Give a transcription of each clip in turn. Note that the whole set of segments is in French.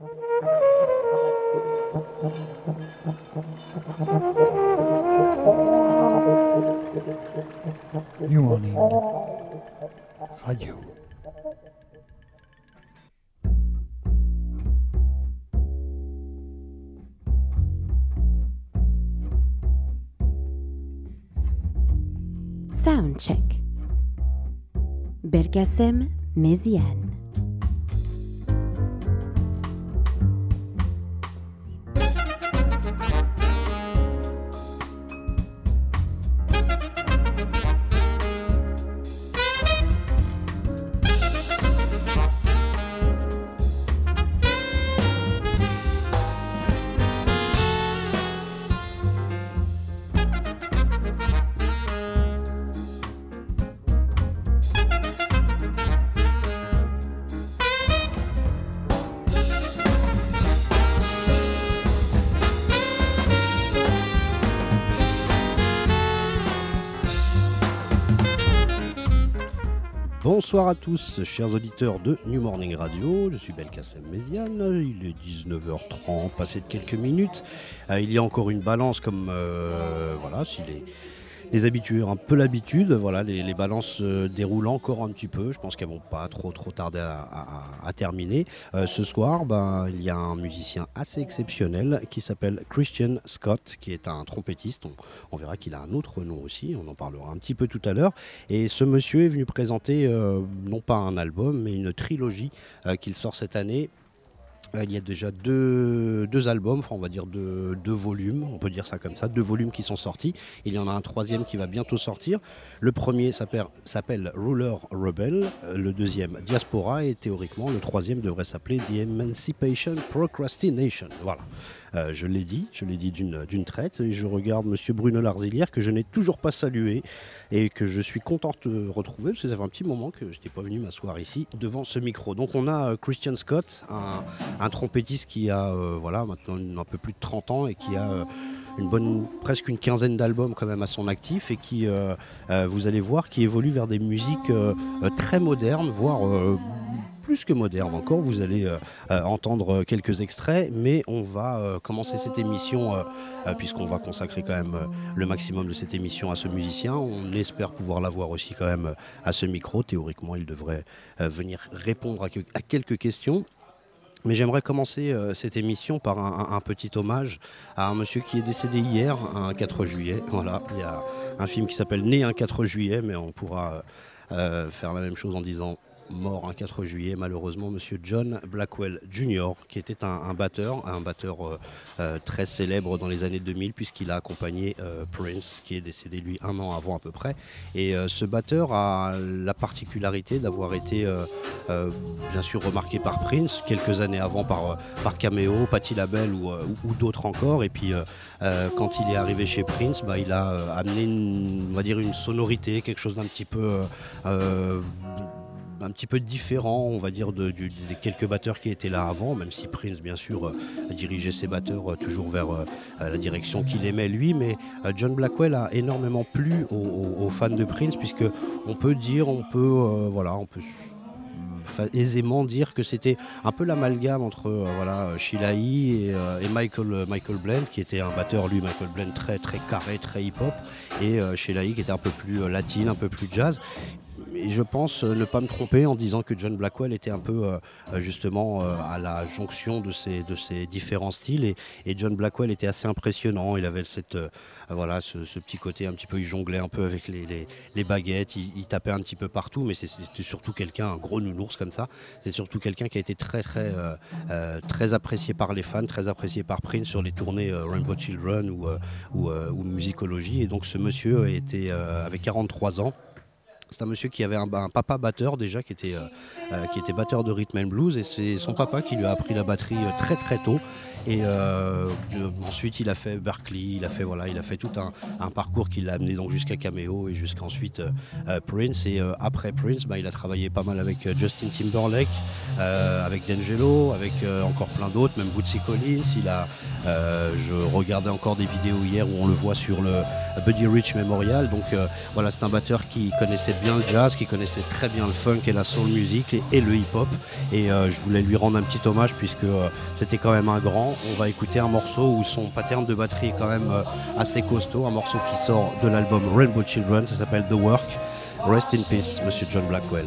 New Morning Radio. Soundcheck. Belkacem Méziane. Bonsoir à tous, chers auditeurs de New Morning Radio. Je suis Belkacem Méziane. Il est 19h30, passé de quelques minutes. Euh, il y a encore une balance comme. euh, voilà, si les, les habitués ont un peu l'habitude. Voilà, les, balances se déroulent encore un petit peu. Je pense qu'elles vont pas trop trop tarder à, terminer. Euh, ce soir, ben, il y a un musicien assez exceptionnel qui s'appelle Christian Scott, qui est un trompettiste. On, verra qu'il a un autre nom aussi. On en parlera un petit peu tout à l'heure. Et ce monsieur est venu présenter euh, non pas un album, mais une trilogie euh, qu'il sort cette année. Euh, il y a déjà deux, albums, on va dire deux, deux volumes, on peut dire ça comme ça, deux volumes qui sont sortis. Il y en a un troisième qui va bientôt sortir. Le premier s'appelle s'appelle Ruler Rebel, euh, le deuxième Diaspora et théoriquement le troisième devrait s'appeler The Emancipation Procrastination. Voilà. Euh, je l'ai dit, je l'ai dit d'une traite. Et je regarde Monsieur Bruno Larzilière que je n'ai toujours pas salué et que je suis content de retrouver parce que ça fait un petit moment que je n'étais pas venu m'asseoir ici devant ce micro. Donc on a euh, Christian Scott, un, trompettiste qui a euh, voilà maintenant un peu plus de 30 ans et qui a une bonne presque une quinzaine d'albums quand même à son actif et qui vous allez voir qui évolue vers des musiques très modernes, voire plus que moderne encore. Vous allez euh, euh, entendre quelques extraits, mais on va euh, commencer cette émission, euh, euh, puisqu'on va consacrer quand même euh, le maximum de cette émission à ce musicien. On espère pouvoir l'avoir aussi quand même euh, à ce micro. Théoriquement, il devrait euh, venir répondre à, que- à quelques questions. Mais j'aimerais commencer euh, cette émission par un, petit hommage à un monsieur qui est décédé hier, un 4 juillet. Voilà, il y a un film qui s'appelle Né un 4 juillet, mais on pourra euh, euh, faire la même chose en disant mort un 4 juillet, malheureusement, monsieur John Blackwell Jr., qui était un, batteur, un batteur euh, euh, très célèbre dans les années 2000, puisqu'il a accompagné euh, Prince, qui est décédé lui un an avant à peu près. Et ce batteur a la particularité d'avoir été bien sûr remarqué par Prince, quelques années avant par, Cameo, Patti LaBelle ou, d'autres encore. Et puis quand il est arrivé chez Prince, bah, il a amené va dire une sonorité, quelque chose d'un petit peu un petit peu différent, on va dire, de- des quelques batteurs qui étaient là avant, même si Prince, bien sûr, euh, dirigeait ses batteurs euh, toujours vers euh, la direction qu'il aimait lui. Mais John Blackwell a énormément plu aux, fans de Prince, puisque on peut dire, on peut, voilà, on peut aisément dire que c'était un peu l'amalgame entre voilà Sheila E. et, Michael Michael Blend qui était un batteur lui Michael Blend très très carré très hip hop et E. qui était un peu plus latine un peu plus jazz et je pense euh, ne pas me tromper en disant que John Blackwell était un peu euh, euh, justement à la jonction de ces, de ces différents styles et, John Blackwell était assez impressionnant. Il avait cette, voilà, ce, petit côté un petit peu, il jonglait un peu avec les, les- baguettes, il, tapait un petit peu partout, mais c'était surtout quelqu'un, un gros nounours comme ça. C'est surtout quelqu'un qui a été très très très apprécié par les fans, très apprécié par Prince sur les tournées Rainbow Children ou, ou, ou Musicology. Et donc ce monsieur était euh, avait 43 ans. C'est un monsieur qui avait un, papa batteur déjà, qui était, euh, euh, qui était batteur de rhythm and blues, et c'est son papa qui lui a appris la batterie euh, très très tôt. Et euh, ensuite, il a fait Berkeley, il a fait voilà, il a fait tout un, parcours qui l'a amené donc jusqu'à Cameo et jusqu'ensuite euh, euh, Prince. Et euh, après Prince, bah, il a travaillé pas mal avec euh, Justin Timberlake, euh, avec D'Angelo, avec encore plein d'autres, même Bootsy Collins. Il a, je regardais encore des vidéos hier où on le voit sur le Buddy Rich Memorial. Donc voilà, c'est un batteur qui connaissait bien le jazz, qui connaissait très bien le funk et la soul music et, le hip-hop. Et je voulais lui rendre un petit hommage puisque c'était quand même un grand. On va écouter un morceau où son pattern de batterie est quand même assez costaud, un morceau qui sort de l'album Rainbow Children, ça s'appelle The Work. Rest in peace, Monsieur John Blackwell.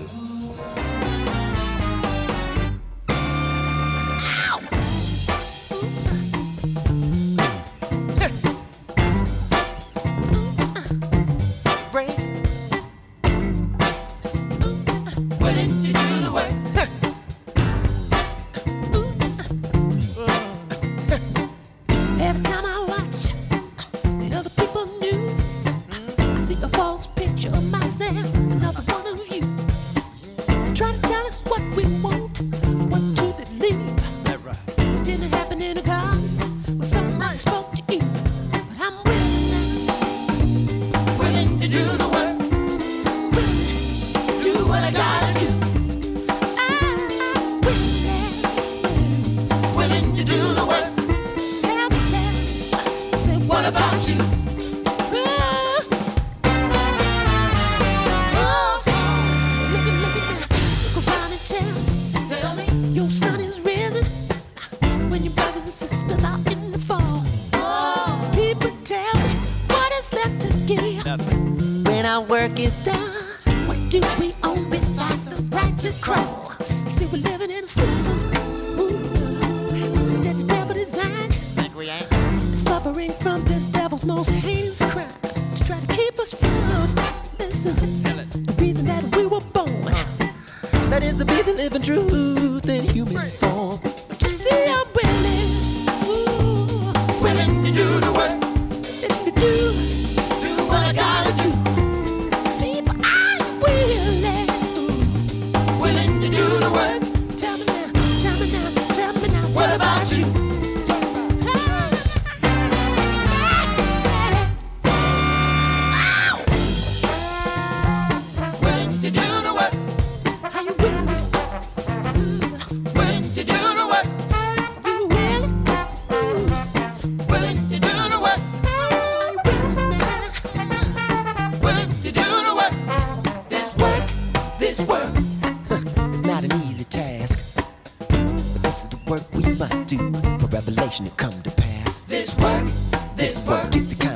legislation to come to pass. This work, this work is the kind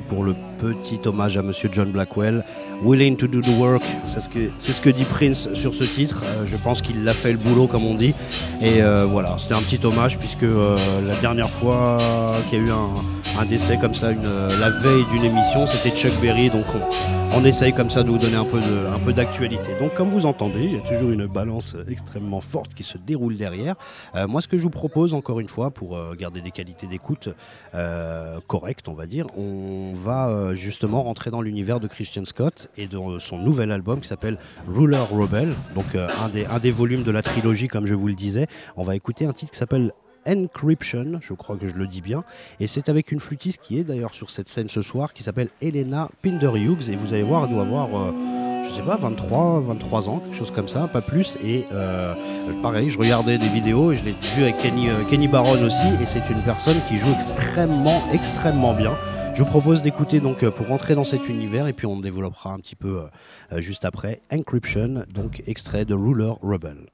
pour le petit hommage à Monsieur John Blackwell. Willing to do the work, c'est ce que, dit Prince sur ce titre. Euh, je pense qu'il a fait le boulot comme on dit. Et euh, voilà, c'était un petit hommage puisque euh, la dernière fois qu'il y a eu un, décès comme ça, une, la veille d'une émission, c'était Chuck Berry. Donc on essaye comme ça de vous donner un peu, un d'actualité. Donc comme vous entendez, il y a toujours une balance extrêmement forte qui se déroule derrière. Euh, moi ce que je vous propose encore une fois pour euh, garder des qualités d'écoute euh, correctes on va dire, on va justement rentrer dans l'univers de Christian Scott et de son nouvel album qui s'appelle Ruler Rebel, donc un, un des volumes de la trilogie comme je vous le disais. On va écouter un titre qui s'appelle Encryption, je crois que je le dis bien. Et c'est avec une flûtiste qui est d'ailleurs sur cette scène ce soir, qui s'appelle Elena Pinder Hughes. Et vous allez voir, elle doit avoir, euh, je sais pas, 23, 23 ans, quelque chose comme ça, pas plus. Et euh, pareil, je regardais des vidéos et je l'ai vu avec Kenny, euh, Kenny Barron aussi. Et c'est une personne qui joue extrêmement, extrêmement bien. Je vous propose d'écouter donc pour rentrer dans cet univers et puis on développera un petit peu juste après Encryption, donc extrait de Ruler Rebel.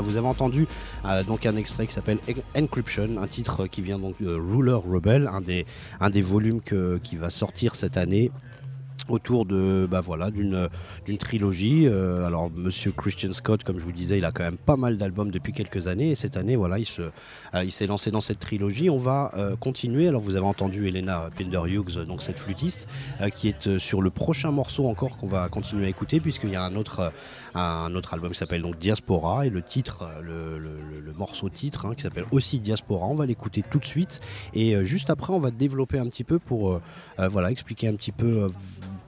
Vous avez entendu euh, donc un extrait qui s'appelle Encryption, un titre qui vient donc de Ruler Rebel, un des volumes qui va sortir cette année autour de bah voilà d'une d'une trilogie. Euh, alors monsieur Christian Scott comme je vous disais il a quand même pas mal d'albums depuis quelques années. Et cette année voilà il euh, s'est lancé dans cette trilogie. On va euh, continuer. Alors vous avez entendu Elena Pinder Hughes donc cette flûtiste qui est sur le prochain morceau encore qu'on va continuer à écouter puisqu'il y a un autre un autre album qui s'appelle donc Diaspora. Et le titre le, le, morceau titre hein, qui s'appelle aussi Diaspora on va l'écouter tout de suite. Et juste après on va développer un petit peu pour voilà expliquer un petit peu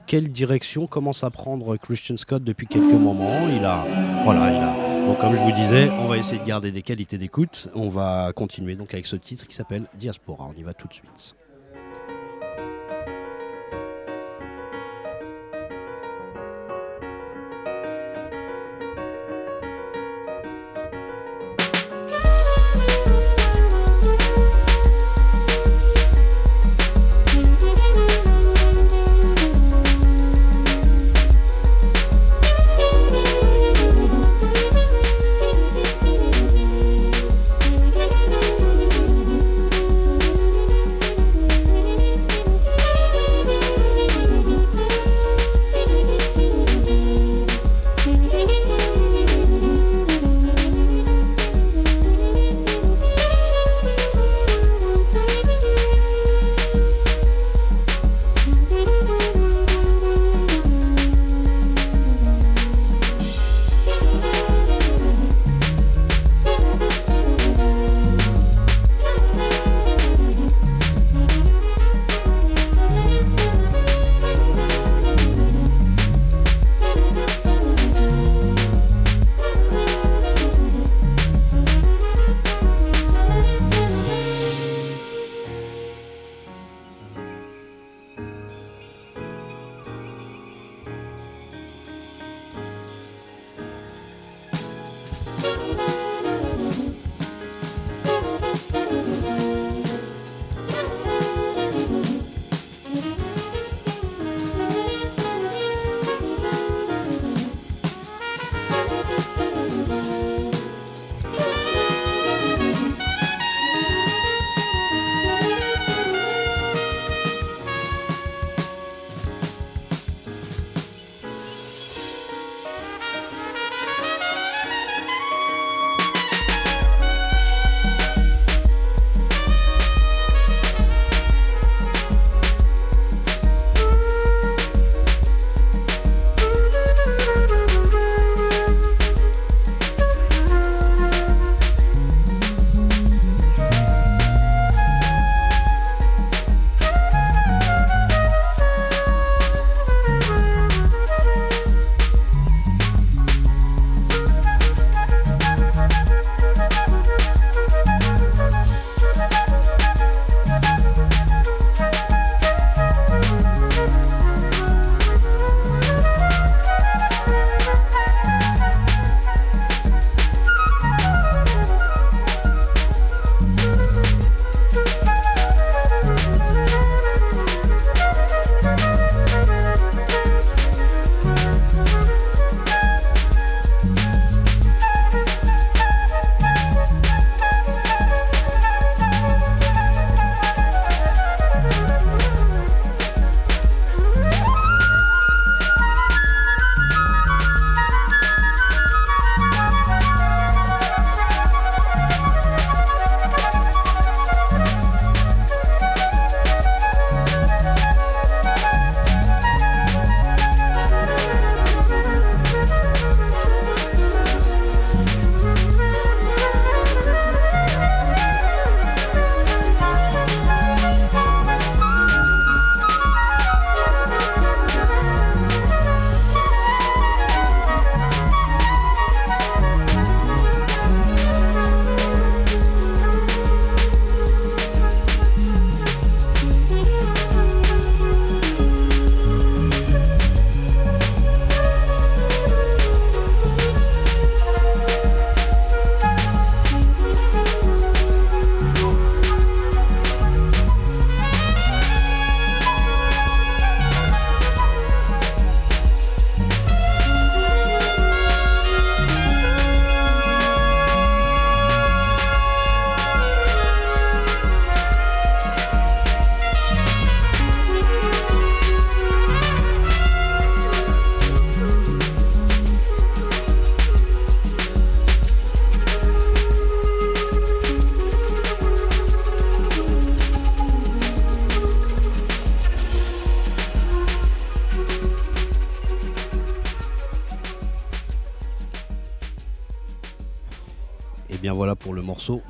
quelle direction commence à prendre Christian Scott depuis quelques moments. Il a, voilà, il a. Donc comme je vous disais, on va essayer de garder des qualités d'écoute. On va continuer donc avec ce titre qui s'appelle Diaspora. On y va tout de suite.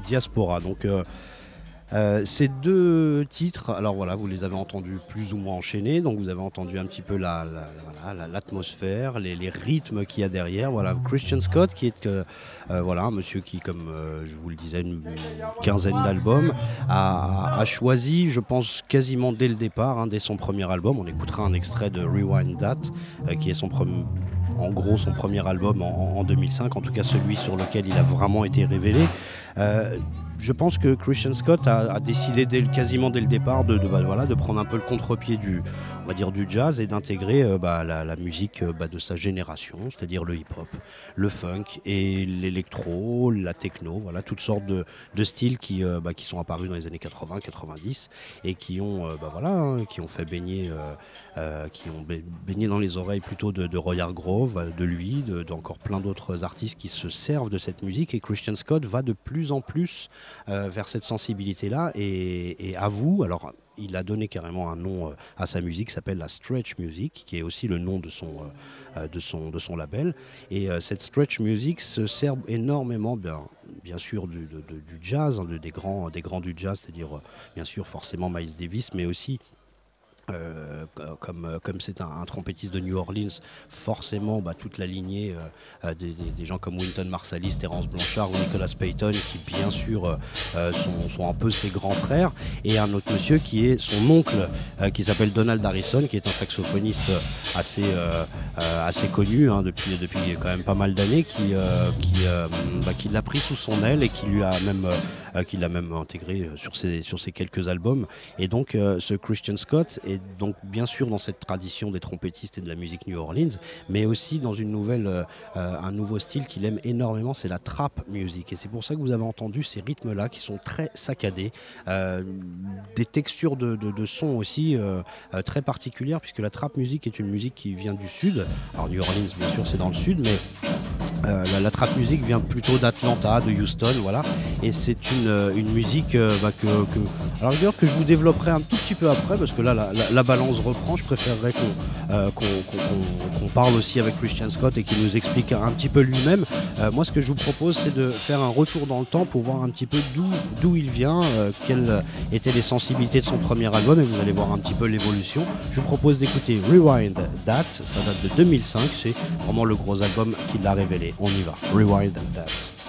Diaspora. Donc euh, ces deux titres, alors voilà, vous les avez entendus plus ou moins enchaînés, donc vous avez entendu un petit peu l'atmosphère, les, rythmes qu'il y a derrière. Voilà, Christian Scott, qui est euh, voilà, un monsieur qui, comme euh, je vous le disais, une, quinzaine d'albums, a, choisi, je pense, quasiment dès le départ, hein, dès son premier album. On écoutera un extrait de Rewind That, qui est son en gros son premier album en, 2005, en tout cas celui sur lequel il a vraiment été révélé euh, je pense que Christian Scott a, décidé quasiment dès le départ de, bah, voilà, de prendre un peu le contre-pied du, du jazz et d'intégrer euh, bah, la, musique euh, bah, de sa génération, c'est-à-dire le hip-hop, le funk et l'électro, la techno, voilà, toutes sortes de, styles qui, euh, qui sont apparus dans les années 80-90 et qui ont, voilà, hein, qui ont fait baigner, qui ont baigné dans les oreilles plutôt de, de Roy Hargrove, de lui, d'encore plein d'autres artistes qui se servent de cette musique et Christian Scott va de plus en plus vers cette sensibilité-là. Et, à vous, alors il a donné carrément un nom euh, à sa musique qui s'appelle la Stretch Music, qui est aussi le nom de son, euh, de son, de son label. Et cette Stretch Music se sert énormément, bien, bien sûr, du, du jazz, hein, des, grands, des grands du jazz, c'est-à-dire bien sûr forcément Miles Davis, mais aussi euh, comme euh, comme c'est un, trompettiste de New Orleans, forcément bah, toute la lignée euh, des, gens comme Winton Marsalis, Terence Blanchard ou Nicolas Payton, qui bien sûr sont, un peu ses grands frères, et un autre monsieur qui est son oncle, qui s'appelle Donald Harrison, qui est un saxophoniste assez assez connu hein, depuis depuis quand même pas mal d'années, qui qui, bah, qui l'a pris sous son aile et qui lui a même qui l'a même intégré sur ses sur ses quelques albums. Et donc ce Christian Scott est donc bien sûr dans cette tradition des trompettistes et de la musique New Orleans, mais aussi dans une nouvelle, euh, un nouveau style qu'il aime énormément, c'est la trap music. Et c'est pour ça que vous avez entendu ces rythmes-là qui sont très saccadés, euh, des textures de, de, son aussi euh, très particulières, puisque la trap music est une musique qui vient du sud. Alors New Orleans, bien sûr, c'est dans le sud, mais la, trap music vient plutôt d'Atlanta, de Houston, voilà. Et c'est une, une musique bah, que, alors que je vous développerai un tout petit peu après, parce que là, la, la, balance reprend. Je préférerais euh, qu'on parle aussi avec Christian Scott et qu'il nous explique un petit peu lui-même. Euh, moi, ce que je vous propose, c'est de faire un retour dans le temps pour voir un petit peu d'où il vient, euh, quelles étaient les sensibilités de son premier album, et vous allez voir un petit peu l'évolution. Je vous propose d'écouter Rewind That, ça date de 2005, c'est vraiment le gros album qui l'a révélé. On y va, Rewind That.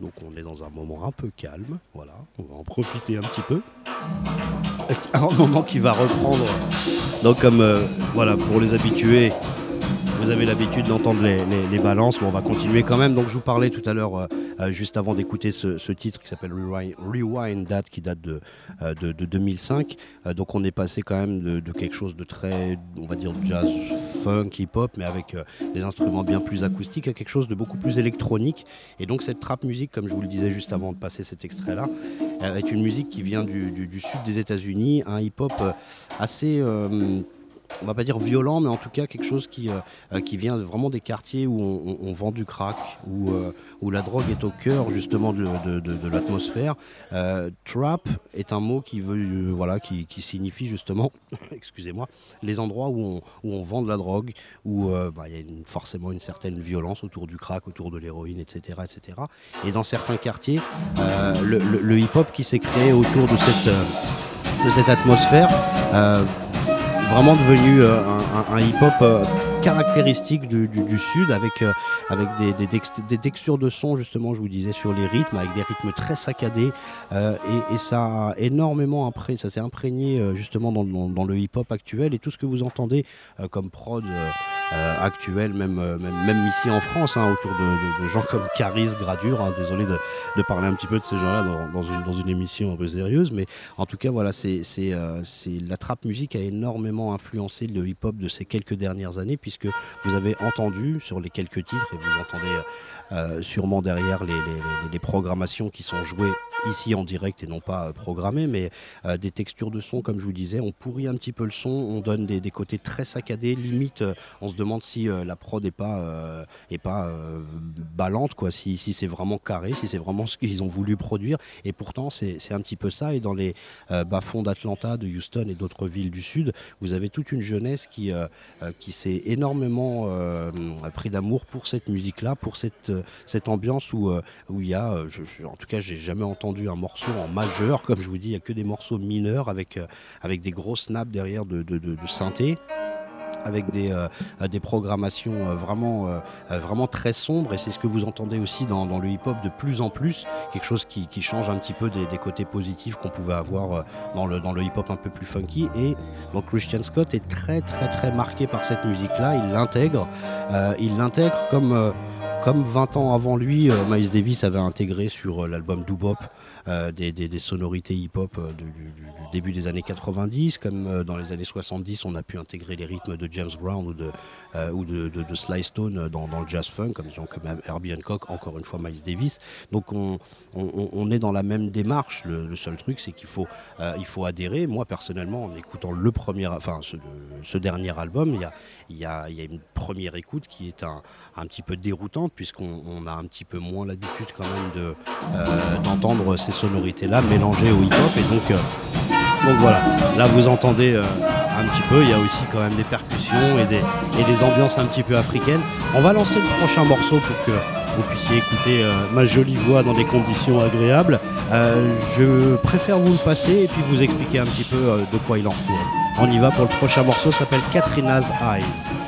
Donc on est dans un moment un peu calme, voilà, on va en profiter un petit peu. Un moment qui va reprendre, donc comme euh, voilà, pour les habitués, vous avez l'habitude d'entendre les, balances, mais on va continuer quand même. Donc je vous parlais tout à l'heure, euh, euh, juste avant d'écouter ce, titre qui s'appelle Rewind, That, qui date de, euh, de, 2005. donc on est passé quand même de, quelque chose de très, on va dire, jazz, funk, hip-hop, mais avec des instruments bien plus acoustiques, à quelque chose de beaucoup plus électronique. Et donc cette trap musique, comme je vous le disais juste avant de passer cet extrait-là, est une musique qui vient du, du sud des États-Unis, un hip-hop assez on va pas dire violent, mais en tout cas quelque chose qui, euh, euh, qui vient vraiment des quartiers où on, vend du crack, où, euh, où, la drogue est au cœur justement de, l'atmosphère. trap est un mot qui, veut, voilà, qui, signifie justement, excusez-moi, les endroits où on, où on, vend de la drogue, où bah, il y a forcément une certaine violence autour du crack, autour de l'héroïne, etc., etc. Et dans certains quartiers, le, le hip-hop qui s'est créé autour de cette, de cette atmosphère vraiment devenu euh, un, hip-hop euh, caractéristique du, sud avec, euh, avec des, textures de son justement je vous disais sur les rythmes avec des rythmes très saccadés. Et, ça a énormément ça s'est imprégné justement dans, le hip hop actuel. Et tout ce que vous entendez comme prod euh, actuelle, même, euh, même, ici en France, hein, autour de, gens comme Caris, Gradure. Hein, désolé de, parler un petit peu de ces gens-là dans, dans, une, dans, une, émission un peu sérieuse, mais en tout cas, voilà, c'est, c'est, euh, la trap musique a énormément influencé le hip-hop de ces quelques dernières années, puisque vous avez entendu sur les quelques titres, et vous entendez euh, sûrement derrière les, programmations qui sont jouées ici en direct et non pas euh, programmées, mais euh, des textures de son, comme je vous disais, on pourrit un petit peu le son, on donne des, des côtés très saccadés, limite on se demande si la prod n'est pas, est pas ballante, quoi, si, si c'est vraiment carré, si c'est vraiment ce qu'ils ont voulu produire, et pourtant c'est un petit peu ça, et dans les bas-fonds d'Atlanta, de Houston et d'autres villes du Sud, vous avez toute une jeunesse qui, qui s'est énormément pris d'amour pour cette musique-là, pour cette cette ambiance où, euh, où il y a, euh, en tout cas, j'ai jamais entendu un morceau en majeur, comme je vous dis, il n'y a que des morceaux mineurs avec, euh, avec des gros snaps derrière de, de, synthé avec des, des programmations vraiment, vraiment très sombres. Et c'est ce que vous entendez aussi dans, le hip-hop de plus en plus, quelque chose qui, change un petit peu des, côtés positifs qu'on pouvait avoir dans le, dans le hip-hop un peu plus funky. Et donc Christian Scott est très très très marqué par cette musique-là, il l'intègre, il l'intègre comme comme 20 ans avant lui, euh, Miles Davis avait intégré sur euh, l'album Doobop euh, des, sonorités hip-hop du, début des années 90, comme dans les années 70, on a pu intégrer les rythmes de James Brown ou de, Sly Stone dans, le jazz funk, comme disons comme Herbie Hancock, encore une fois Miles Davis. Donc on, est dans la même démarche. Le, seul truc, c'est qu'il faut, faut adhérer. Moi personnellement, en écoutant le premier, enfin ce, dernier album, il y a une première écoute qui est un, un petit peu déroutante puisqu'on a un petit peu moins l'habitude quand même euh, d'entendre ces sonorités-là mélangées au hip-hop. Et donc, euh, donc voilà, là vous entendez euh, un petit peu, il y a aussi quand même des percussions et des, et des ambiances un petit peu africaines. On va lancer le prochain morceau pour que vous puissiez écouter ma jolie voix dans des conditions agréables. je préfère vous le passer et puis vous expliquer un petit peu de quoi il en retourne. On y va pour le prochain morceau, s'appelle Katrina's Eyes.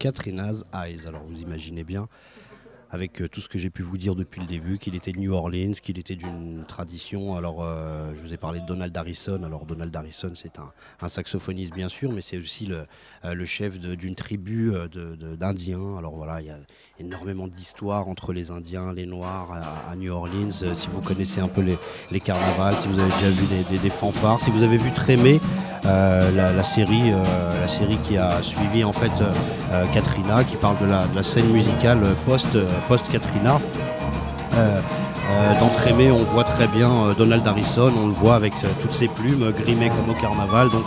Katrina's Eyes. Alors vous imaginez bien avec euh, tout ce que j'ai pu vous dire depuis le début, qu'il était de New Orleans, qu'il était d'une tradition. Alors, euh, je vous ai parlé de Donald Harrison. Alors, Donald Harrison, c'est un, saxophoniste, bien sûr, mais c'est aussi le, euh, le chef d'une tribu d'Indiens. Alors, voilà, il y a énormément d'histoires entre les Indiens, les Noirs à, New Orleans. si vous connaissez un peu les, les, carnavals, si vous avez déjà vu des, fanfares, si vous avez vu Trémé, la, série, la série qui a suivi en fait Katrina, qui parle de la, de la scène musicale post post-Katrina. Euh, euh, D'entrée, on voit très bien euh, Donald Harrison, on le voit avec toutes ses plumes grimées comme au carnaval. Donc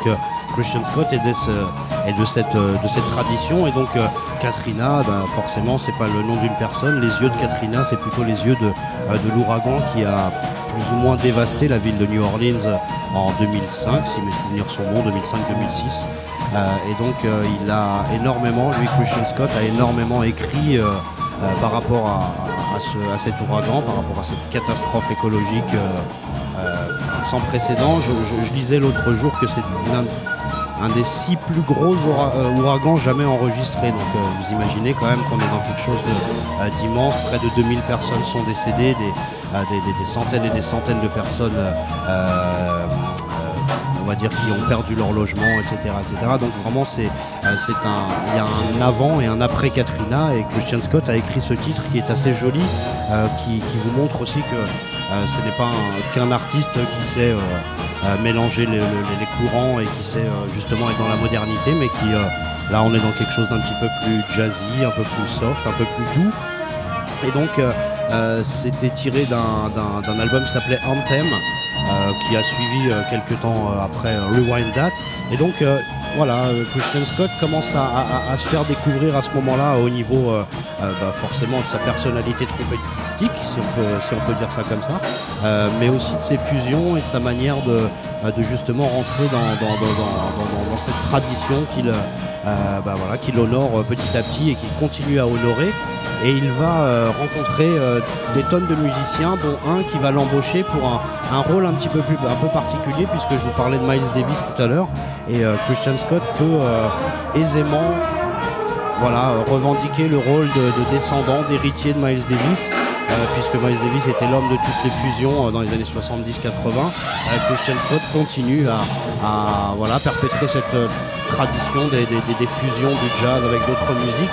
Christian Scott est de, cette, tradition. Et donc Katrina, ben, forcément, c'est pas le nom d'une personne. Les yeux de Katrina, c'est plutôt les yeux de, de l'ouragan qui a plus ou moins dévasté la ville de New Orleans en 2005, si mes souvenirs sont bons, 2005-2006. et donc il a énormément, lui Christian Scott a énormément écrit euh, par rapport à, cet ouragan, par rapport à cette catastrophe écologique euh, euh, sans précédent. Je, lisais l'autre jour que c'est un, des six plus gros ouragans jamais enregistrés. Donc vous imaginez quand même qu'on est dans quelque chose d'immense. Près de 2000 personnes sont décédées, des, centaines et des centaines de personnes on va dire, qui ont perdu leur logement, etc. etc. Donc vraiment, c'est, euh, c'est un, il y a un avant et un après Katrina, et Christian Scott a écrit ce titre qui est assez joli, euh, qui, vous montre aussi que euh, ce n'est pas qu'un artiste qui sait mélanger les, courants et qui sait justement être dans la modernité, mais qui, là, on est dans quelque chose d'un petit peu plus jazzy, un peu plus soft, un peu plus doux. Et donc, c'était tiré d'un album qui s'appelait Anthem. Euh, qui a suivi euh, quelques temps euh, après Rewind That. Et donc voilà, Christian Scott commence à, se faire découvrir à ce moment-là au niveau bah, forcément de sa personnalité trompettistique, si on peut, dire ça comme ça, mais aussi de ses fusions et de sa manière de, de justement rentrer dans, dans, cette tradition qu'il bah, voilà, qu'il honore petit à petit et qu'il continue à honorer et il va euh, rencontrer euh, des tonnes de musiciens, dont un qui va l'embaucher pour un, rôle un petit peu plus un peu particulier, puisque je vous parlais de Miles Davis tout à l'heure, et euh, Christian Scott peut aisément voilà, revendiquer le rôle de, descendant, d'héritier de Miles Davis. Puisque Miles Davis était l'homme de toutes les fusions dans les années 70-80, Christian Scott continue à, voilà, perpétrer cette tradition des, des fusions du jazz avec d'autres musiques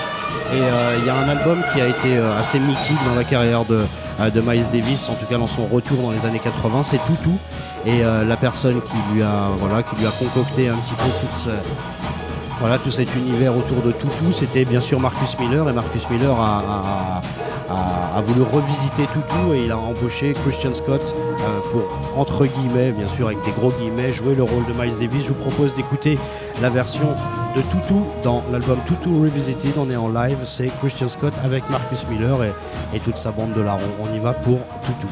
et euh, il y a un album qui a été euh, assez mythique dans la carrière de, euh, de Miles Davis, en tout cas dans son retour dans les années 80, c'est Toutou. Et la personne qui lui a, voilà, qui lui a concocté un petit peu toute voilà, tout cet univers autour de Toutou, c'était bien sûr Marcus Miller. Et Marcus Miller a, voulu revisiter Toutou et il a embauché Christian Scott pour, entre guillemets, bien sûr avec des gros guillemets, jouer le rôle de Miles Davis. Je vous propose d'écouter la version de Toutou dans l'album Toutou Revisited. On est en live, c'est Christian Scott avec Marcus Miller et, et toute sa bande de larrons. On y va pour Toutou.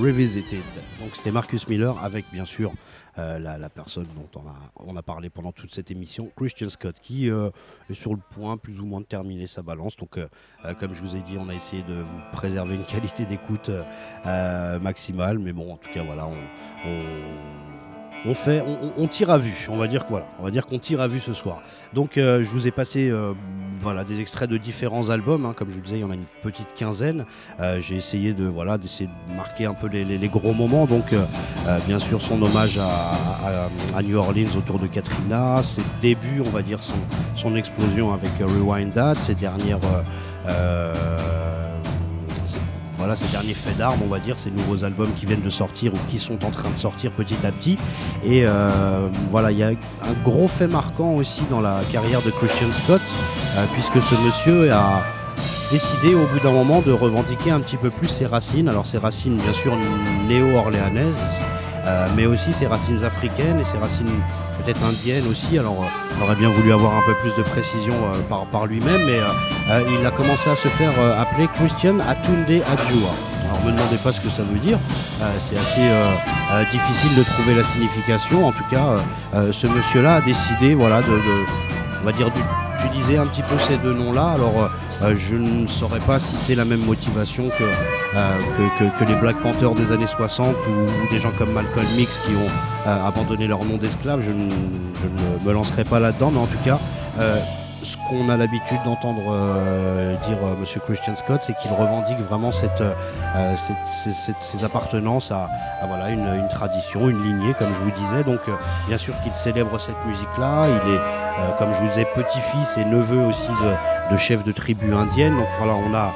Revisited. Donc c'était Marcus Miller avec bien sûr euh, la, personne dont on a, parlé pendant toute cette émission, Christian Scott, qui euh, est sur le point plus ou moins de terminer sa balance. Donc euh, comme je vous ai dit, on a essayé de vous préserver une qualité d'écoute maximale. Mais bon, en tout cas, voilà, on fait, on, tire à vue. On va dire voilà, on va dire qu'on tire à vue ce soir. Donc euh, je vous ai passé euh, voilà des extraits de différents albums. Hein. comme je vous disais, il y en a une petite quinzaine. Euh, j'ai essayé de voilà d'essayer de marquer un peu les, gros moments. Donc bien sûr son hommage à, New Orleans autour de Katrina, ses débuts, on va dire son, son explosion avec Rewind That, ses dernières ces derniers faits d'armes, on va dire, ces nouveaux albums qui viennent de sortir ou qui sont en train de sortir petit à petit. Et euh, voilà, il y a un gros fait marquant aussi dans la carrière de Christian Scott, euh, puisque ce monsieur a décidé au bout d'un moment de revendiquer un petit peu plus ses racines. Alors ses racines bien sûr néo-orléanaises, euh, mais aussi ses racines africaines et ses racines peut-être indiennes aussi. Alors on aurait bien voulu avoir un peu plus de précision par, par lui-même, mais euh, il a commencé à se faire euh, appeler Christian Atunde Adjua. Alors ne me demandez pas ce que ça veut dire, euh, c'est assez difficile de trouver la signification. En tout cas, ce monsieur-là a décidé voilà, de, on va dire, d'utiliser un petit peu ces deux noms-là. Alors je ne saurais pas si c'est la même motivation que, que, les Black Panthers des années 60 ou, des gens comme Malcolm X qui ont abandonné leur nom d'esclave. Je, je, ne me lancerai pas là-dedans, mais en tout cas, ce qu'on a l'habitude d'entendre euh, dire euh, Monsieur Christian Scott, c'est qu'il revendique vraiment cette, euh, ses appartenances à, voilà, une, tradition, une lignée, comme je vous disais. Donc, bien sûr qu'il célèbre cette musique-là. Il est, comme je vous disais, petit-fils et neveu aussi de, de chefs de tribus indiennes. Donc, voilà, on a,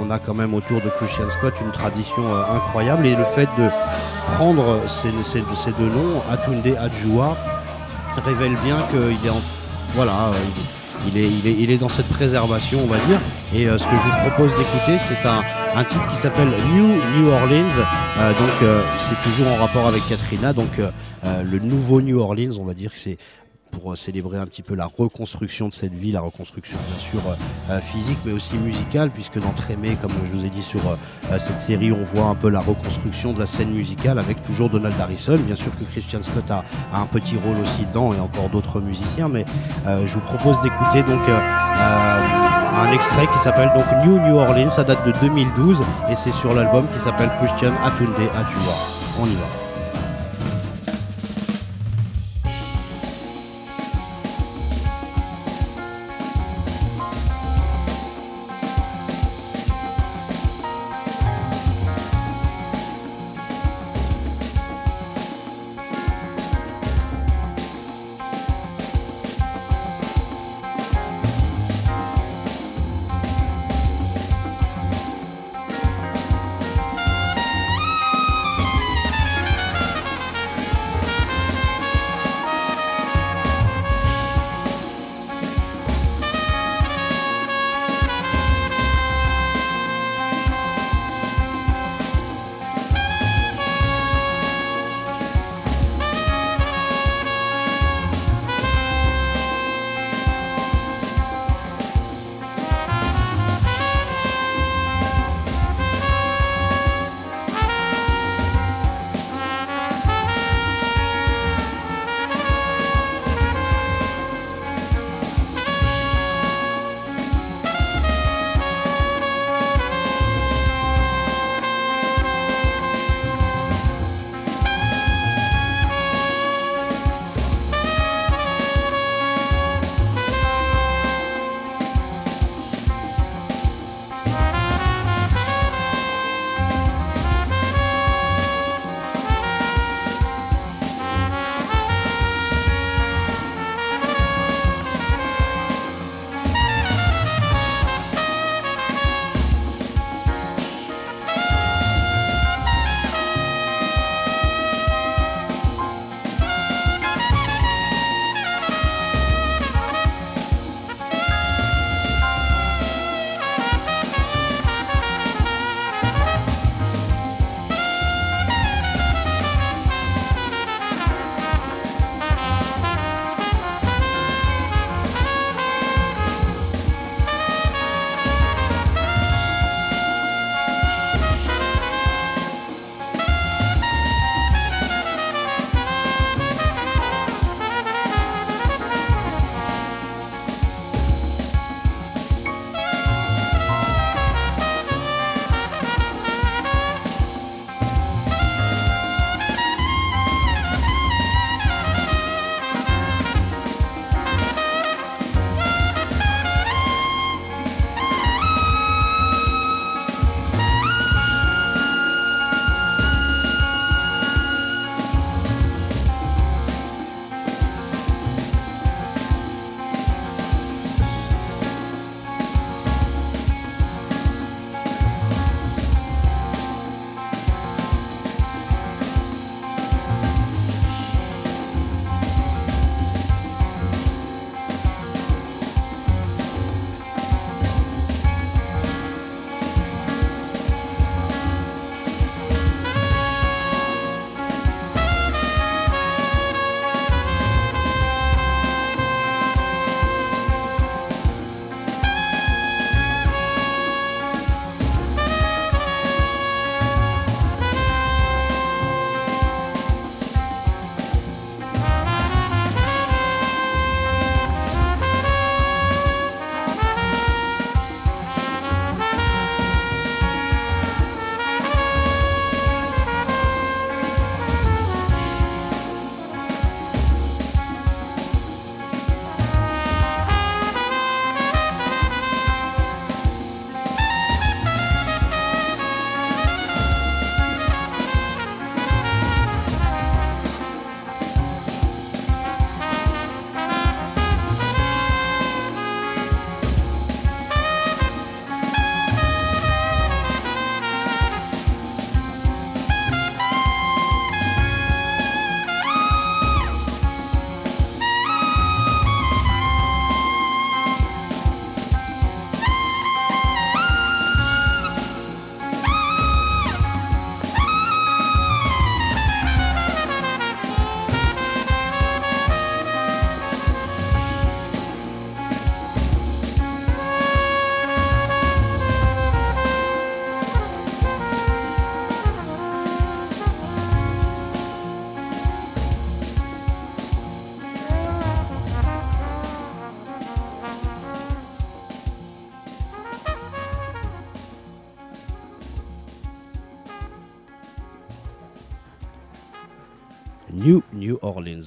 on a quand même autour de Christian Scott une tradition incroyable. Et le fait de prendre ces, ces deux noms, Atunde Adjua, révèle bien qu'il est en. Voilà, dans cette préservation, on va dire. Et euh, ce que je vous propose d'écouter, c'est un, titre qui s'appelle New New Orleans. Euh, donc euh, c'est toujours en rapport avec Katrina. Donc le nouveau New Orleans, on va dire que c'est pour euh, célébrer un petit peu la reconstruction de cette ville, la reconstruction bien sûr euh, euh, physique mais aussi musicale, puisque dans Trémé, comme je vous ai dit sur cette série, on voit un peu la reconstruction de la scène musicale avec toujours Donald Harrison. Bien sûr que Christian Scott a, un petit rôle aussi dedans et encore d'autres musiciens, mais je vous propose d'écouter donc un extrait qui s'appelle donc New New Orleans, ça date de 2012 et c'est sur l'album qui s'appelle Christian Atunde Adjua. On y va.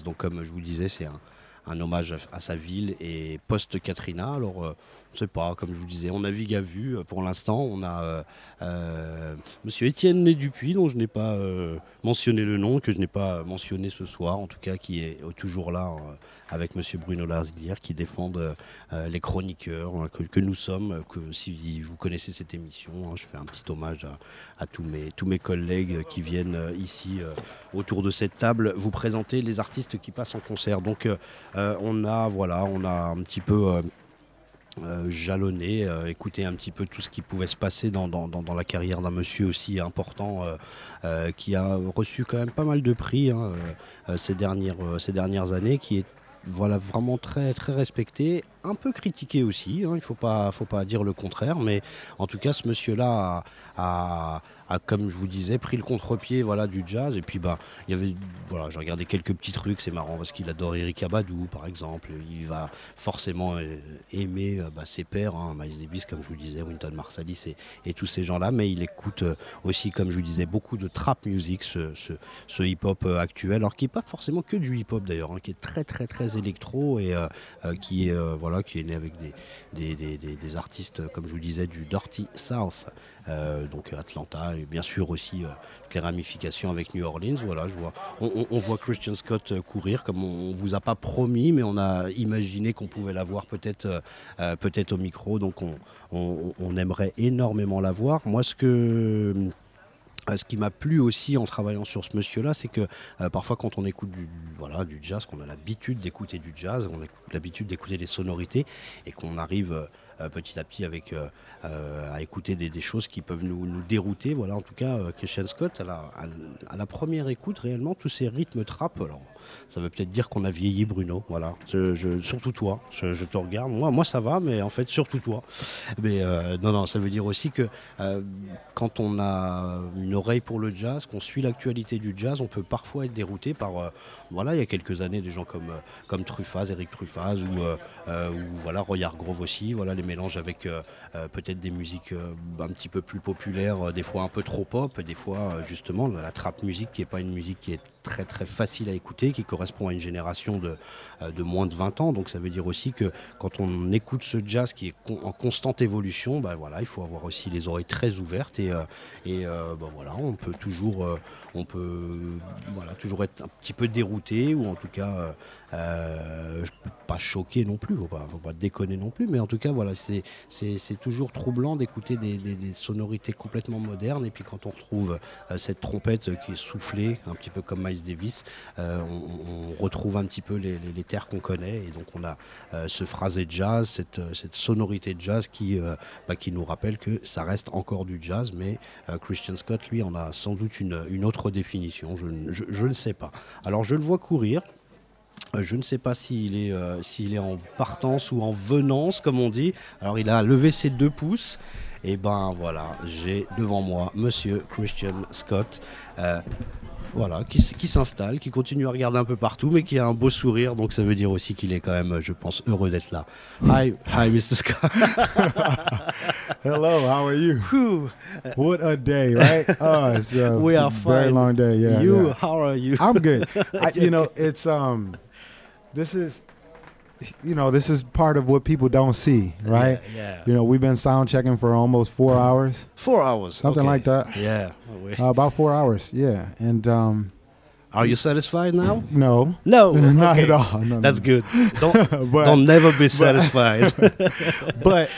Donc comme je vous disais, c'est un, hommage à, sa ville et post-Katrina. Alors, euh, on ne sait pas, comme je vous disais, on navigue à vue. euh, Pour l'instant, on a euh, euh, Monsieur Étienne Dupuis, dont je n'ai pas euh, mentionné le nom, que je n'ai pas mentionné ce soir, en tout cas, qui est toujours là euh, avec Monsieur Bruno Larzilière, qui défendent euh, les chroniqueurs hein, que, nous sommes. euh, Que si vous connaissez cette émission, hein, je fais un petit hommage à, tous mes collègues qui viennent euh, ici euh, autour de cette table vous présenter les artistes qui passent en concert. Donc euh, euh, on a voilà, on a un petit peu euh, euh, jalonné, euh, écouté un petit peu tout ce qui pouvait se passer dans, la carrière d'un monsieur aussi important euh, euh, qui a reçu quand même pas mal de prix hein, euh, euh, ces, dernières, euh, ces dernières années, qui est voilà, vraiment très, très respecté, un peu critiqué aussi, hein, il ne faut pas, dire le contraire, mais en tout cas ce monsieur-là a- a, comme je vous disais, pris le contre-pied voilà, du jazz, et puis bah, il y avait, voilà, j'ai regardé quelques petits trucs, c'est marrant parce qu'il adore Eric Abadou par exemple, il va forcément euh, aimer euh, bah, ses pairs, hein, Miles Davis comme je vous disais, Winton Marsalis et, tous ces gens-là, mais il écoute euh, aussi, comme je vous disais, beaucoup de trap music, ce, hip-hop actuel, alors qui n'est pas forcément que du hip-hop d'ailleurs, hein, qui est très très très électro et qui, est, voilà, qui est né avec des, des, artistes, comme je vous disais, du Dirty South, donc Atlanta, et bien sûr aussi euh, les ramifications avec New Orleans. Voilà, je vois, on, voit Christian Scott euh, courir, comme on, ne vous a pas promis, mais on a imaginé qu'on pouvait l'avoir peut-être euh, euh, peut-être au micro, donc on, on- aimerait énormément la voir. Moi, ce que euh, ce qui m'a plu aussi en travaillant sur ce monsieur-là, c'est que euh, parfois quand on écoute du, voilà, du jazz, qu'on a l'habitude d'écouter du jazz, on a l'habitude d'écouter des sonorités, et qu'on arrive euh, euh, petit à petit avec, euh, euh, à écouter des, choses qui peuvent nous, dérouter. Voilà, en tout cas, euh, Christian Scott, à la, première écoute, réellement, tous ces rythmes trap, ça veut peut-être dire qu'on a vieilli Bruno, voilà. Surtout toi, je, te regarde. Moi, moi, ça va, mais en fait, surtout toi. Mais euh, non, non, ça veut dire aussi que euh, quand on a une oreille pour le jazz, qu'on suit l'actualité du jazz, on peut parfois être dérouté par, euh, voilà, il y a quelques années, des gens comme, comme Truffaz, Eric Truffaz, ou, ou voilà, Roy Hargrove aussi, voilà, les mélanges avec peut-être des musiques un petit peu plus populaires, des fois un peu trop pop, des fois justement la trap musique qui n'est pas une musique qui est très très facile à écouter, qui correspond à une génération de, euh, de moins de 20 ans. Donc ça veut dire aussi que quand on écoute ce jazz qui est en constante évolution, bah voilà, il faut avoir aussi les oreilles très ouvertes et, euh, et euh, bah voilà, on peut toujours, on peut voilà, toujours être un petit peu dérouté ou en tout cas euh, peux pas choqué non plus, faut pas, faut pas déconner non plus, mais en tout cas voilà, c'est toujours troublant d'écouter des, sonorités complètement modernes et puis quand on retrouve euh, cette trompette qui est soufflée, un petit peu comme Miles Davis, euh, on, retrouve un petit peu les, les- terres qu'on connaît et donc on a euh, ce phrasé de jazz, cette, cette sonorité de jazz qui, bah, qui nous rappelle que ça reste encore du jazz, mais Christian Scott lui en a sans doute une, une autre définition, je, je- je ne sais pas. Alors je le vois courir. Euh, Je ne sais pas s'il est, euh, s'il est en partance ou en venance, comme on dit. Alors, il a levé ses deux pouces. Et ben voilà, j'ai devant moi Monsieur Christian Scott. euh, voilà, qui, s'installe, qui continue à regarder un peu partout, mais qui a un beau sourire. Donc, ça veut dire aussi qu'il est quand même, je pense, heureux d'être là. Hi, hi, Mr. Scott. Hello, how are you? What a day, right? Oh, it's a We are very fine. long day. Yeah, you, yeah. how are you? I'm good. I, you know, it's um, this is, you know, this is part of what people don't see, right? Yeah. You know, we've been sound checking for almost four hours, Four hours. something okay. like that. Yeah. Uh, about four hours, yeah. And um, Are you satisfied now? no, No. not okay. at all. No, no, That's no. good. Don't, But- don't never be satisfied. but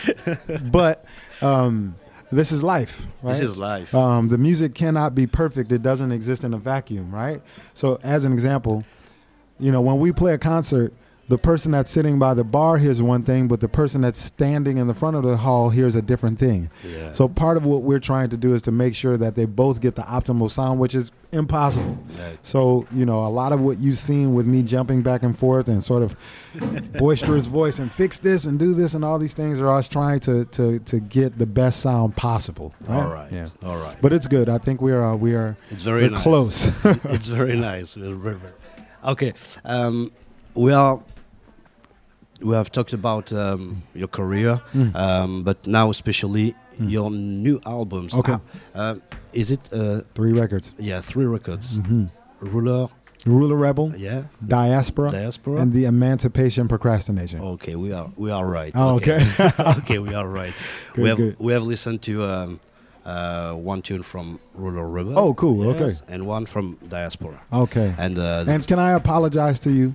but um, this is life, right? This is life. Um, the music cannot be perfect. It doesn't exist in a vacuum, right? So, as an example, you know, when we play a concert, the person that's sitting by the bar hears one thing, but the person that's standing in the front of the hall hears a different thing. Yeah. So, part of what we're trying to do is to make sure that they both get the optimal sound, which is impossible. Yeah. So, you know, a lot of what you've seen with me jumping back and forth and sort of boisterous voice and fix this and do this and all these things are us trying to to to get the best sound possible. Right? All right. Yeah. All right. But it's good. I think we are uh, we are It's very nice. close. it's very nice. We're very, very- Okay. Um, we are. We have talked about um, your career, Mm. um, but now especially your new albums. Okay. Uh, uh, is it? Uh, Three records. yeah, three records. hmm Ruler, Ruler Rebel, Yeah. Diaspora, Diaspora. and the Emancipation Procrastination. Okay, we are we are right. Oh, okay. okay, we are right. Good, we have good. we have listened to um, uh, one tune from Ruler River. Oh, cool, okay. and one from Diaspora. Okay. And uh, And can I apologize to you?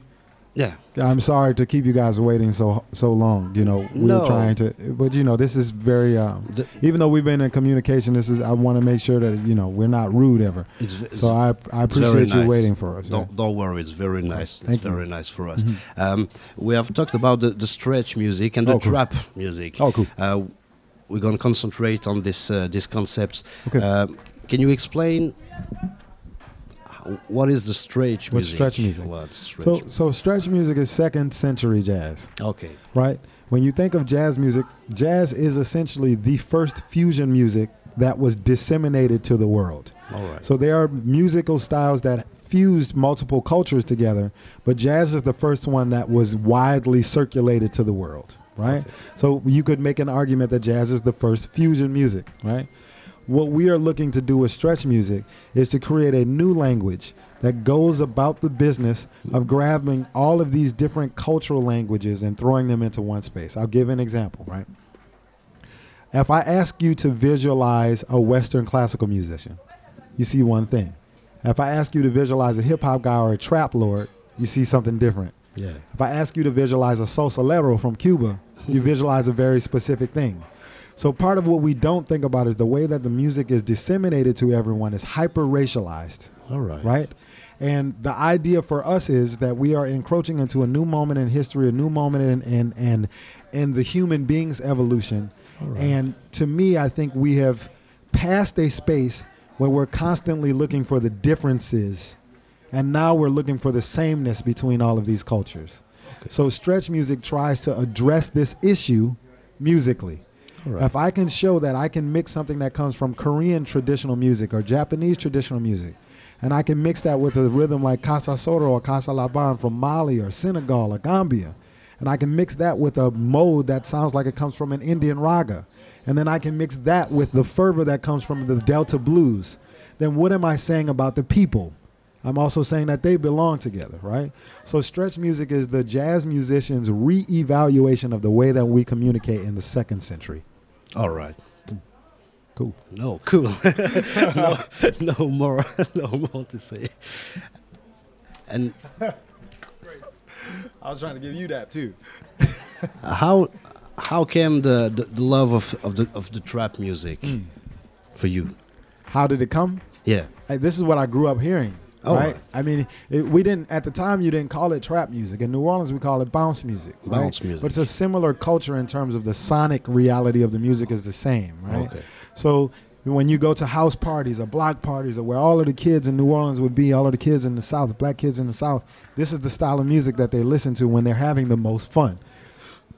yeah, I'm sorry to keep you guys waiting so so long. You know, we No. were trying to, but you know, this is very. Um, the, even though we've been in communication, this is. I want to make sure that you know we're not rude ever. it's, v- So I I it's appreciate you waiting for us. Don't, don't worry, it's very nice. Thank it's you. very nice for us. Mhm. Um, we have talked about the, the stretch music and the Oh, cool. trap music. Oh, cool. Uh, we're going to concentrate on this uh, these concepts. Okay. Um, can you explain what is the stretch What's music? stretch music? What's stretch So so stretch music is second century jazz, okay. right? When you think of jazz music, jazz is essentially the first fusion music that was disseminated to the world. All right. So there are musical styles that fused multiple cultures together, but jazz is the first one that was widely circulated to the world, right? Okay. So you could make an argument that jazz is the first fusion music, right? What we are looking to do with stretch music is to create a new language that goes about the business of grabbing all of these different cultural languages and throwing them into one space. I'll give an example, right? If I ask you to visualize a Western classical musician, you see one thing. If I ask you to visualize a hip hop guy or a trap lord, you see something different. Yeah. If I ask you to visualize a salsalero from Cuba, you visualize a very specific thing. So part of what we don't think about is the way that the music is disseminated to everyone is hyper racialized, All right. right? And the idea for us is that we are encroaching into a new moment in history, a new moment in in in, in the human being's evolution. Right. And to me, I think we have passed a space where we're constantly looking for the differences, and now we're looking for the sameness between all of these cultures. Okay. So stretch music tries to address this issue musically. All right. If I can show that I can mix something that comes from Korean traditional music or Japanese traditional music, and I can mix that with a rhythm like Casa Soro or Casa Laban from Mali or Senegal or Gambia, and I can mix that with a mode that sounds like it comes from an Indian raga, and then I can mix that with the fervor that comes from the Delta blues, then what am I saying about the people? I'm also saying that they belong together, right? So stretch music is the jazz musicians' re-evaluation of the way that we communicate in the second century. All right. Cool. No, cool. no, no more, no more to say. And I was trying to give you that too. how how came the, the, the love of, of the of the trap music Hmm. for you? How did it come? Yeah. Hey, this is what I grew up hearing. Oh, right? I mean, it, we didn't at the time. You didn't call it trap music. In New Orleans, we call it bounce music. right? Bounce music. But it's a similar culture in terms of the sonic reality of the music is the same, right? Okay. So when you go to house parties or block parties or where all of the kids in New Orleans would be, all of the kids in the South, black kids in the South, this is the style of music that they listen to when they're having the most fun.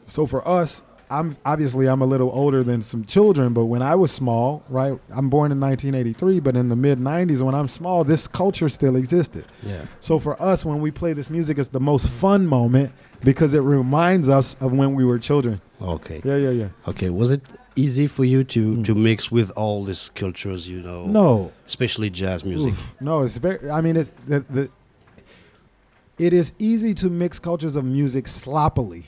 So for us, I'm obviously I'm a little older than some children, but when I was small, right? I'm born in 1983, but in the mid 90s, when I'm small, this culture still existed. Yeah. So for us, when we play this music, it's the most fun moment because it reminds us of when we were children. Okay. Yeah, yeah, yeah. Okay. Was it easy for you to Mm. to mix with all these cultures? You know, No, especially jazz music. Oof. No, it's very. I mean, it's the, the. It is easy to mix cultures of music sloppily.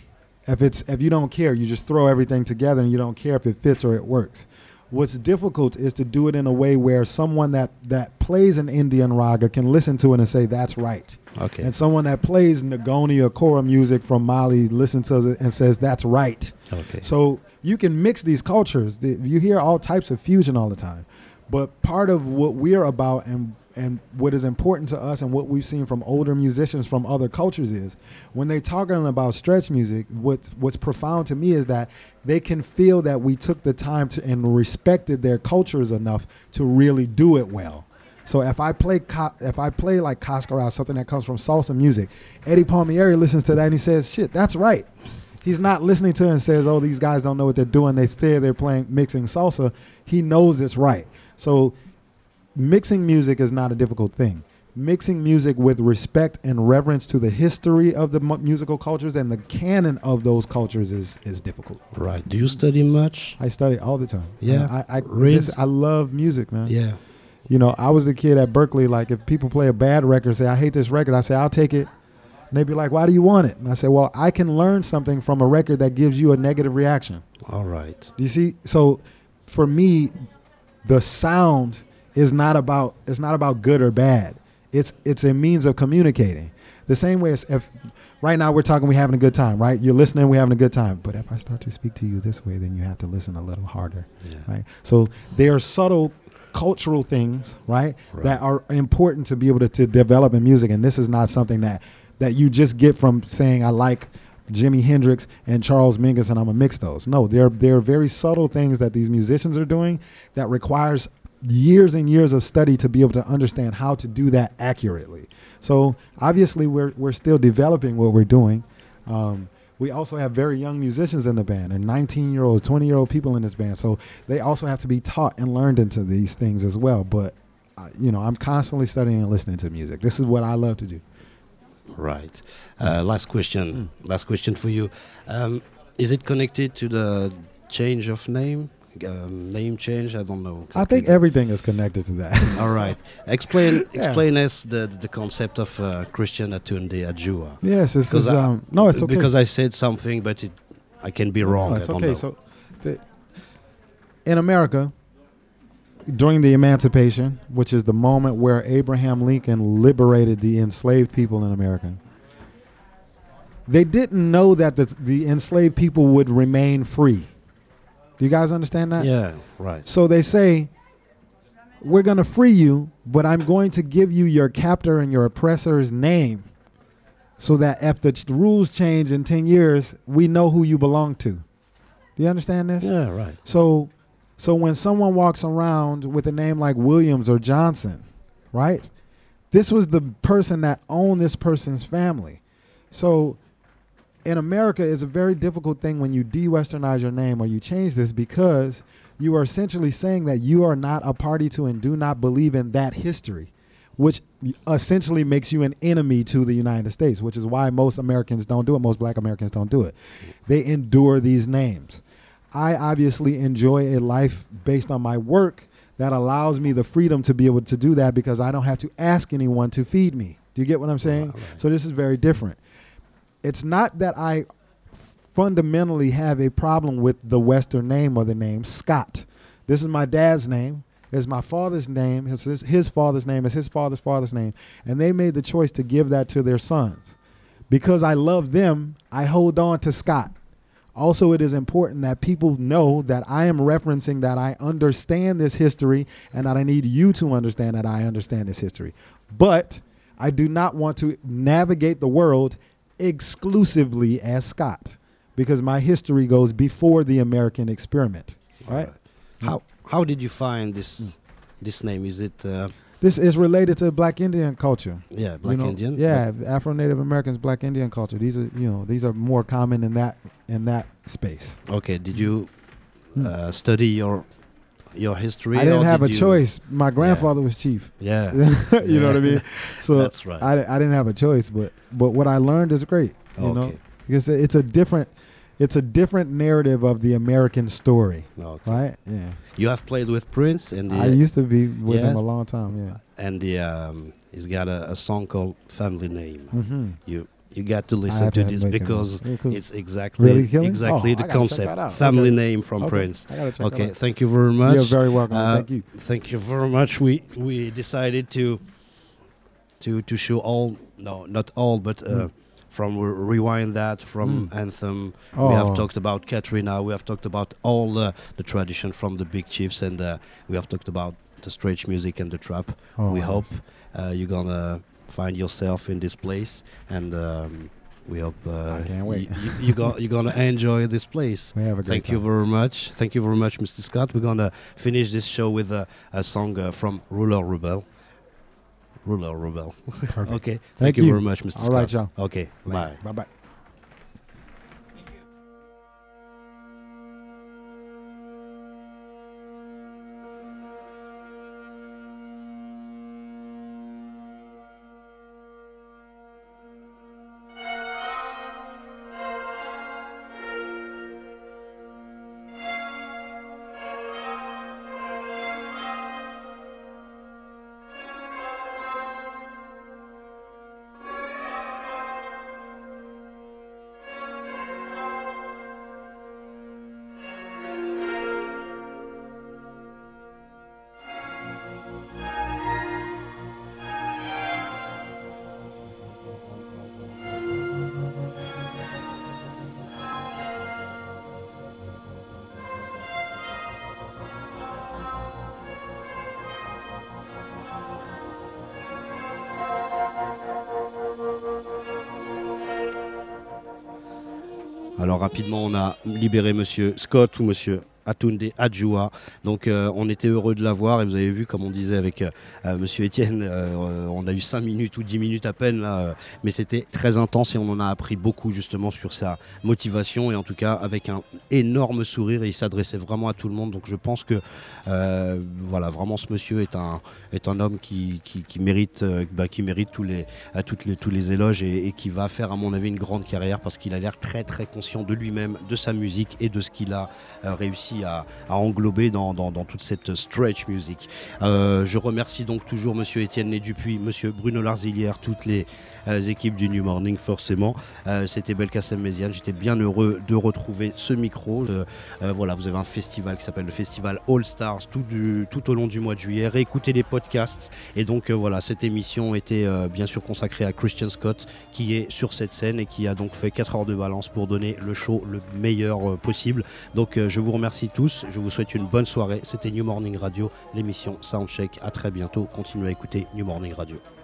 If it's if you don't care, you just throw everything together and you don't care if it fits or it works. What's difficult is to do it in a way where someone that that plays an Indian raga can listen to it and say that's right, Okay. and someone that plays Nagoni or Kora music from Mali listens to it and says that's right. okay. So you can mix these cultures. You hear all types of fusion all the time. But part of what we're about and and what is important to us and what we've seen from older musicians from other cultures is when they talking about stretch music, what's what's profound to me is that they can feel that we took the time to and respected their cultures enough to really do it well. So if I play if I play like Cascara, something that comes from salsa music, Eddie Palmieri listens to that and he says, "Shit, that's right." He's not listening to it and says, "Oh, these guys don't know what they're doing. They stay there playing mixing salsa." He knows it's right. So mixing music is not a difficult thing. Mixing music with respect and reverence to the history of the mu- musical cultures and the canon of those cultures is is difficult. right. Do you study much? I study all the time. Yeah, I I, this- I love music, man. Yeah. You know, I was a kid at Berkeley. Like, if people play a bad record, say I hate this record, I say I'll take it, and they'd be like, "Why do you want it?" And I say, "Well, I can learn something from a record that gives you a negative reaction." All right. Do you see? So, for me, the sound is not about it's not about good or bad. It's it's a means of communicating. The same way as if right now we're talking, we're having a good time, right? You're listening, we're having a good time. But if I start to speak to you this way, then you have to listen a little harder, Yeah. right? So there are subtle cultural things, right, Right. that are important to be able to, to develop in music. And this is not something that that you just get from saying I like Jimi Hendrix and Charles Mingus and I'm gonna mix those. No, there there are very subtle things that these musicians are doing that requires years and years of study to be able to understand how to do that accurately. So obviously we're we're still developing what we're doing. Um, we also have very young musicians in the band, and 19 year old, 20 year old people in this band. So they also have to be taught and learned into these things as well. But uh, you know, I'm constantly studying and listening to music. This is what I love to do. Right. Uh, last question. Last question for you. Um, is it connected to the change of name? Um, name change? I don't know. I think everything is connected to that. All right. Explain. Yeah. Explain us the the concept of uh, Christian Atunde Ajua. yes, this Because is. I- Um, no, it's okay. Because I said something, but it, I can be wrong. No, it's okay. know. So, the, in America, during the Emancipation, which is the moment where Abraham Lincoln liberated the enslaved people in America, they didn't know that the, the enslaved people would remain free. Do you guys understand that? yeah. Right. So they say, We're going to free you, but I'm going to give you your captor and your oppressor's name so that if the ch- rules change in 10 years, we know who you belong to. Do you understand this? Yeah. Right. So, so when someone walks around with a name like Williams or Johnson, right? This was the person that owned this person's family. So, in America, it's a very difficult thing when you de-westernize your name or you change this because you are essentially saying that you are not a party to and do not believe in that history, which essentially makes you an enemy to the United States, which is why most Americans don't do it. Most black Americans don't do it. They endure these names. I obviously enjoy a life based on my work that allows me the freedom to be able to do that because I don't have to ask anyone to feed me. Do you get what I'm saying? Right. So this is very different. It's not that I fundamentally have a problem with the Western name or the name Scott. This is my dad's name. It's my father's name. It's his, his father's name. It's his father's father's name. And they made the choice to give that to their sons. Because I love them, I hold on to Scott. Also, it is important that people know that I am referencing that I understand this history and that I need you to understand that I understand this history. But I do not want to navigate the world exclusively as Scott because my history goes before the American experiment. Right? How how did you find this this name? Is it uh, This is related to Black Indian culture. yeah you Black know? Indian? Yeah, Afro Native Americans, Black Indian culture. These are you know these are more common in that in that space. Okay. Did you Hmm. uh, study your your history? I didn't have a did you- choice. My grandfather was chief. Yeah. you know what I mean? So That's right. I, I didn't have a choice, but but what I learned is great. You know, because it's a different it's a different narrative of the American story, Okay. right? Yeah. You have played with Prince, and the, I used to be with Yeah. him a long time. Yeah. and the um, he's got a, a song called Family Name. Mm-hmm. You you got to listen to to this because. It's exactly Really exactly Oh, the concept. Family Okay. name from Okay. Prince. I gotta check Okay, thank you very much. You're very welcome. Uh, Thank you. Thank you very much. We we decided to to to show all no not all but uh, Mm. from re- rewind that from Mm. anthem. We have Oh. talked about Katrina. We have talked about all the, the tradition from the big chiefs, and uh, we have talked about the strange music and the trap. Oh, we hope uh, you're gonna find yourself in this place, and um, we hope uh, I can't wait. y- y- you go, you're gonna enjoy this place. We have a great Thank you very much. Thank you very much, Mr. Scott. We're gonna finish this show with a, a song uh, from Ruler Rebel. Ruler Rebel. Perfect. okay. Thank, Thank you, you. very much, Mr. All Scott. right, y'all. Okay. Bye. Bye bye. Alors rapidement, on a libéré Monsieur Scott ou Monsieur Atunde Adjoua. Donc euh, on était heureux de l'avoir et vous avez vu comme on disait avec euh, euh, Monsieur Étienne, on a eu 5 minutes ou 10 minutes à peine là, mais c'était très intense et on en a appris beaucoup justement sur sa motivation et en tout cas avec un énorme sourire et il s'adressait vraiment à tout le monde. Donc je pense que voilà vraiment ce monsieur est un, est un homme qui, qui, mérite, bah, qui mérite tous les, à les, tous les éloges et, et, qui va faire à mon avis une grande carrière parce qu'il a l'air très très conscient de lui-même, de sa musique et de ce qu'il a réussi à, englober dans, toute cette stretch music. Euh, je remercie donc toujours Monsieur Étienne Dupuis, Monsieur Bruno Larzilière, toutes les équipes du New Morning forcément. Euh, c'était Belkacem Méziane, j'étais bien heureux de retrouver ce micro. voilà, vous avez un festival qui s'appelle le festival All Stars tout, au long du mois de juillet. Réécoutez les podcasts. Et donc voilà, cette émission était bien sûr consacrée à Christian Scott qui est sur cette scène et qui a donc fait 4 heures de balance pour donner le show le meilleur possible. Donc je vous remercie tous, je vous souhaite une bonne soirée. C'était New Morning Radio, l'émission Soundcheck. À très bientôt, continuez à écouter New Morning. Radio.